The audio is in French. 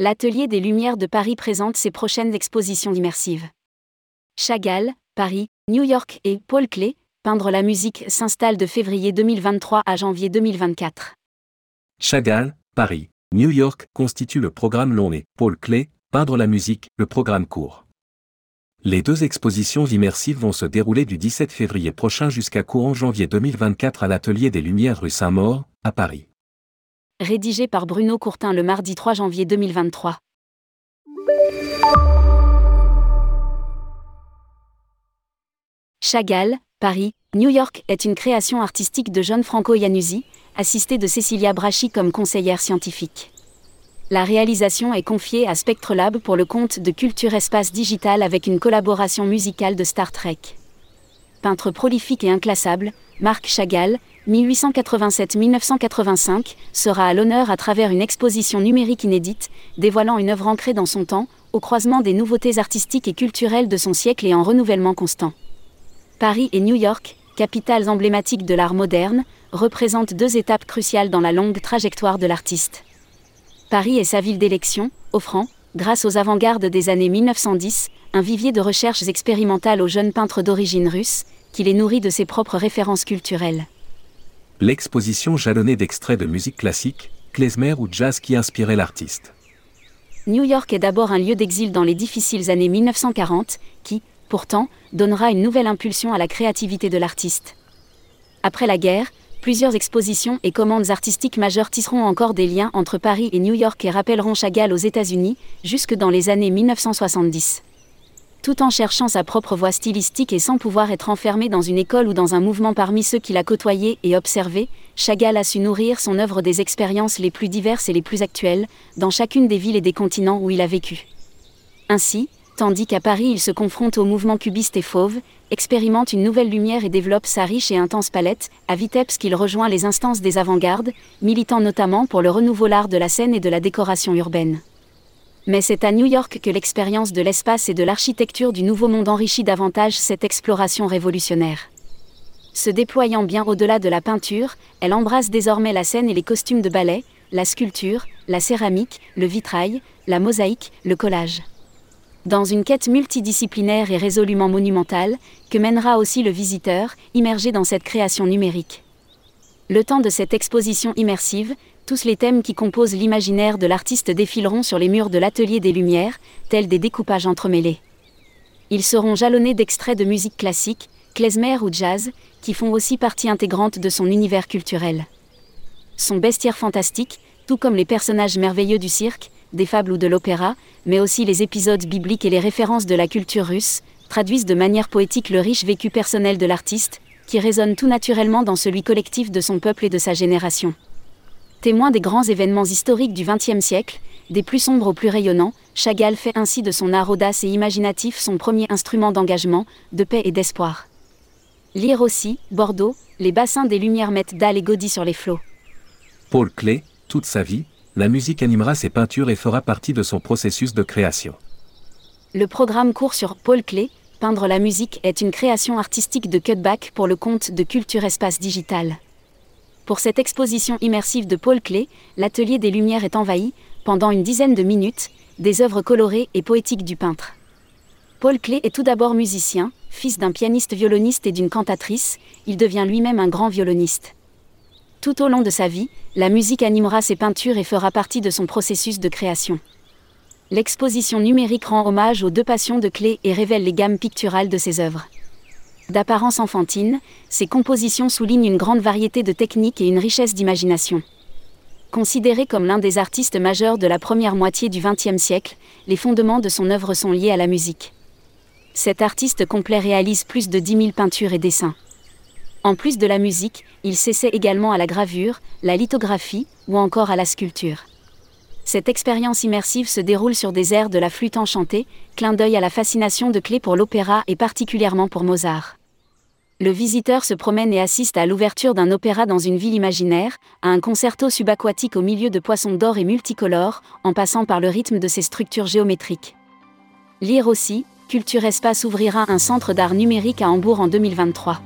l'Atelier des Lumières de Paris présente ses prochaines expositions immersives. Chagall, Paris, New York et Paul Klee, Peindre la musique s'installe de février 2023 à janvier 2024. Chagall, Paris, New York constitue le programme long et Paul Klee, Peindre la musique, le programme court. Les deux expositions immersives vont se dérouler du 17 février prochain jusqu'à courant janvier 2024 à l'Atelier des Lumières rue Saint-Maur, à Paris. Rédigé par Bruno Courtin le mardi 3 janvier 2023. Chagall, Paris, New York est une création artistique de John Franco Iannuzzi, assisté de Cecilia Bracci comme conseillère scientifique. La réalisation est confiée à Spectrolab pour le compte de Culture Espace Digital avec une collaboration musicale de Star Trek. Peintre prolifique et inclassable, Marc Chagall, 1887-1985, sera à l'honneur à travers une exposition numérique inédite, dévoilant une œuvre ancrée dans son temps, au croisement des nouveautés artistiques et culturelles de son siècle et en renouvellement constant. Paris et New York, capitales emblématiques de l'art moderne, représentent deux étapes cruciales dans la longue trajectoire de l'artiste. Paris est sa ville d'élection, offrant, grâce aux avant-gardes des années 1910, un vivier de recherches expérimentales aux jeunes peintres d'origine russe, qui les nourrit de ses propres références culturelles. L'exposition jalonnée d'extraits de musique classique, klezmer ou jazz qui inspirait l'artiste. New York est d'abord un lieu d'exil dans les difficiles années 1940, qui, pourtant, donnera une nouvelle impulsion à la créativité de l'artiste. Après la guerre, plusieurs expositions et commandes artistiques majeures tisseront encore des liens entre Paris et New York et rappelleront Chagall aux États-Unis, jusque dans les années 1970. Tout en cherchant sa propre voie stylistique et sans pouvoir être enfermé dans une école ou dans un mouvement parmi ceux qui l'a côtoyé et observé, Chagall a su nourrir son œuvre des expériences les plus diverses et les plus actuelles, dans chacune des villes et des continents où il a vécu. Ainsi, tandis qu'à Paris il se confronte au mouvement cubiste et fauve, expérimente une nouvelle lumière et développe sa riche et intense palette, à Vitebsk il rejoint les instances des avant-gardes, militant notamment pour le renouveau l'art de la scène et de la décoration urbaine. Mais c'est à New York que l'expérience de l'espace et de l'architecture du Nouveau Monde enrichit davantage cette exploration révolutionnaire. Se déployant bien au-delà de la peinture, elle embrasse désormais la scène et les costumes de ballet, la sculpture, la céramique, le vitrail, la mosaïque, le collage dans une quête multidisciplinaire et résolument monumentale, que mènera aussi le visiteur, immergé dans cette création numérique. Le temps de cette exposition immersive, tous les thèmes qui composent l'imaginaire de l'artiste défileront sur les murs de l'atelier des Lumières, tels des découpages entremêlés. Ils seront jalonnés d'extraits de musique classique, klezmer ou jazz, qui font aussi partie intégrante de son univers culturel. Son bestiaire fantastique, tout comme les personnages merveilleux du cirque, des fables ou de l'opéra, mais aussi les épisodes bibliques et les références de la culture russe, traduisent de manière poétique le riche vécu personnel de l'artiste, qui résonne tout naturellement dans celui collectif de son peuple et de sa génération. Témoin des grands événements historiques du XXe siècle, des plus sombres aux plus rayonnants, Chagall fait ainsi de son art audace et imaginatif son premier instrument d'engagement, de paix et d'espoir. Lire aussi, Bordeaux, les bassins des Lumières mettent dalle et Gaudi sur les flots. Paul Klee, toute sa vie, la musique animera ses peintures et fera partie de son processus de création. Le programme court sur Paul Klee, Peindre la musique est une création artistique de Cutback pour le compte de Culture Espace Digital. Pour cette exposition immersive de Paul Klee, l'atelier des Lumières est envahi, pendant une dizaine de minutes, des œuvres colorées et poétiques du peintre. Paul Klee est tout d'abord musicien, fils d'un pianiste violoniste et d'une cantatrice, il devient lui-même un grand violoniste. Tout au long de sa vie, la musique animera ses peintures et fera partie de son processus de création. L'exposition numérique rend hommage aux deux passions de Clé et révèle les gammes picturales de ses œuvres. D'apparence enfantine, ses compositions soulignent une grande variété de techniques et une richesse d'imagination. Considéré comme l'un des artistes majeurs de la première moitié du XXe siècle, les fondements de son œuvre sont liés à la musique. Cet artiste complet réalise plus de 10 000 peintures et dessins. En plus de la musique, il s'essaie également à la gravure, la lithographie ou encore à la sculpture. Cette expérience immersive se déroule sur des airs de la flûte enchantée, clin d'œil à la fascination de Clé pour l'opéra et particulièrement pour Mozart. Le visiteur se promène et assiste à l'ouverture d'un opéra dans une ville imaginaire, à un concerto subaquatique au milieu de poissons d'or et multicolores, en passant par le rythme de ses structures géométriques. Lire aussi, Culture Espace ouvrira un centre d'art numérique à Hambourg en 2023.